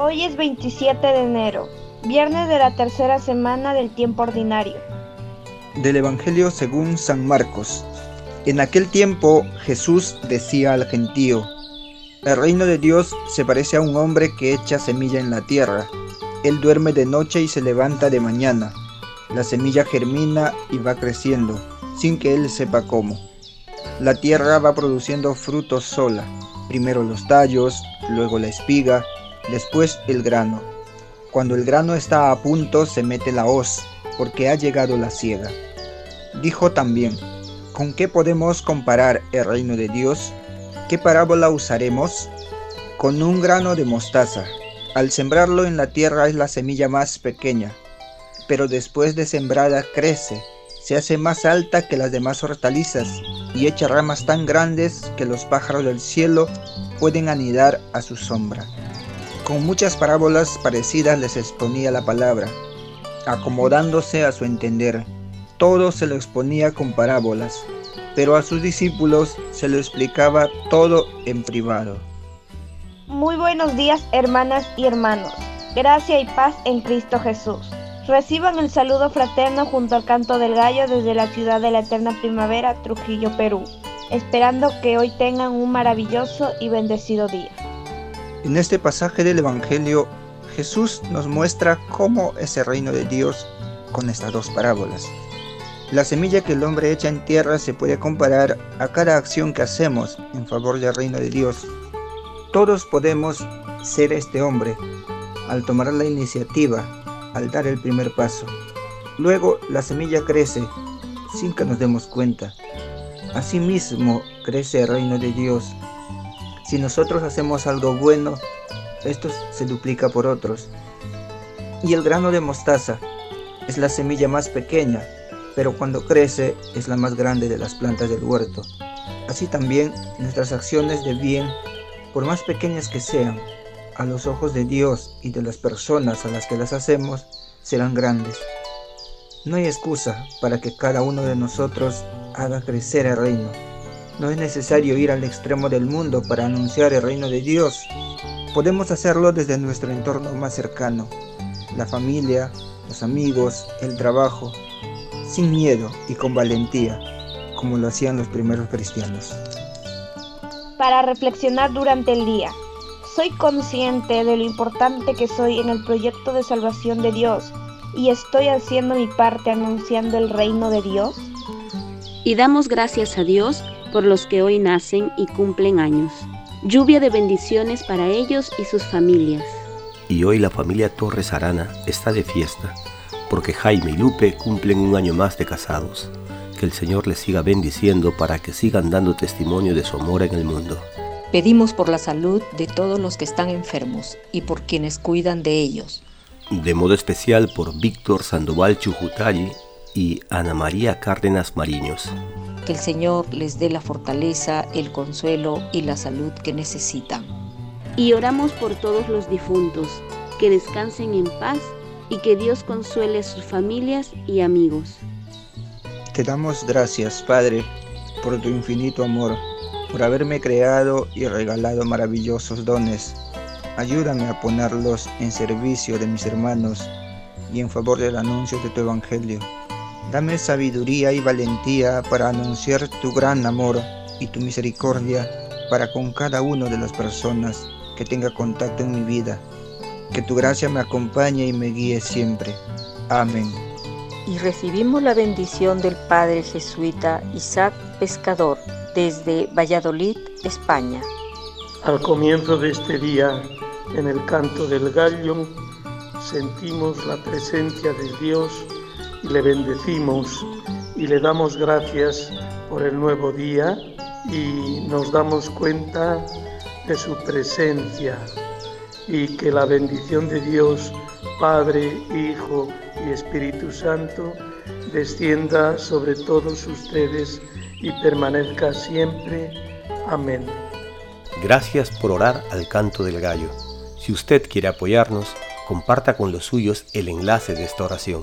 Hoy es 27 de enero, viernes de la tercera semana del tiempo ordinario. Del Evangelio según San Marcos. En aquel tiempo Jesús decía al gentío, El reino de Dios se parece a un hombre que echa semilla en la tierra. Él duerme de noche y se levanta de mañana. La semilla germina y va creciendo, sin que él sepa cómo. La tierra va produciendo frutos sola, primero los tallos, luego la espiga, después el grano. Cuando el grano está a punto se mete la hoz, porque ha llegado la siega. Dijo también, ¿con qué podemos comparar el reino de Dios? ¿Qué parábola usaremos? Con un grano de mostaza. Al sembrarlo en la tierra es la semilla más pequeña, pero después de sembrada crece, se hace más alta que las demás hortalizas y echa ramas tan grandes que los pájaros del cielo pueden anidar a su sombra. Con muchas parábolas parecidas les exponía la palabra, acomodándose a su entender. Todo se lo exponía con parábolas, pero a sus discípulos se lo explicaba todo en privado. Muy buenos días hermanas y hermanos. Gracia y paz en Cristo Jesús. Reciban el saludo fraterno junto al canto del gallo desde la ciudad de la eterna primavera, Trujillo, Perú, esperando que hoy tengan un maravilloso y bendecido día. En este pasaje del Evangelio, Jesús nos muestra cómo es el reino de Dios con estas dos parábolas. La semilla que el hombre echa en tierra se puede comparar a cada acción que hacemos en favor del reino de Dios. Todos podemos ser este hombre al tomar la iniciativa, al dar el primer paso. Luego la semilla crece sin que nos demos cuenta. Asimismo crece el reino de Dios si nosotros hacemos algo bueno, esto se duplica por otros. Y el grano de mostaza es la semilla más pequeña, pero cuando crece es la más grande de las plantas del huerto. Así también nuestras acciones de bien, por más pequeñas que sean, a los ojos de Dios y de las personas a las que las hacemos, serán grandes. No hay excusa para que cada uno de nosotros haga crecer el reino no es necesario ir al extremo del mundo para anunciar el reino de Dios. Podemos hacerlo desde nuestro entorno más cercano, la familia, los amigos, el trabajo, sin miedo y con valentía, como lo hacían los primeros cristianos. Para reflexionar durante el día, soy consciente de lo importante que soy en el proyecto de salvación de Dios y estoy haciendo mi parte anunciando el reino de Dios. Y damos gracias a Dios por los que hoy nacen y cumplen años. Lluvia de bendiciones para ellos y sus familias. Y hoy la familia Torres Arana está de fiesta, porque Jaime y Lupe cumplen un año más de casados. Que el Señor les siga bendiciendo para que sigan dando testimonio de su amor en el mundo. Pedimos por la salud de todos los que están enfermos y por quienes cuidan de ellos. De modo especial por Víctor Sandoval Chujutayi y Ana María Cárdenas Mariños que el Señor les dé la fortaleza, el consuelo y la salud que necesitan. Y oramos por todos los difuntos, que descansen en paz y que Dios consuele a sus familias y amigos. Te damos gracias, Padre, por tu infinito amor, por haberme creado y regalado maravillosos dones. Ayúdame a ponerlos en servicio de mis hermanos y en favor del anuncio de tu Evangelio. Dame sabiduría y valentía para anunciar tu gran amor y tu misericordia para con cada una de las personas que tenga contacto en mi vida. Que tu gracia me acompañe y me guíe siempre. Amén. Y recibimos la bendición del Padre Jesuita Isaac Pescador desde Valladolid, España. Al comienzo de este día, en el canto del gallo, sentimos la presencia de Dios y le bendecimos y le damos gracias por el nuevo día y nos damos cuenta de su presencia y que la bendición de Dios, Padre, Hijo y Espíritu Santo, descienda sobre todos ustedes y permanezca siempre. Amén. Gracias por orar al canto del gallo. Si usted quiere apoyarnos, comparta con los suyos el enlace de esta oración.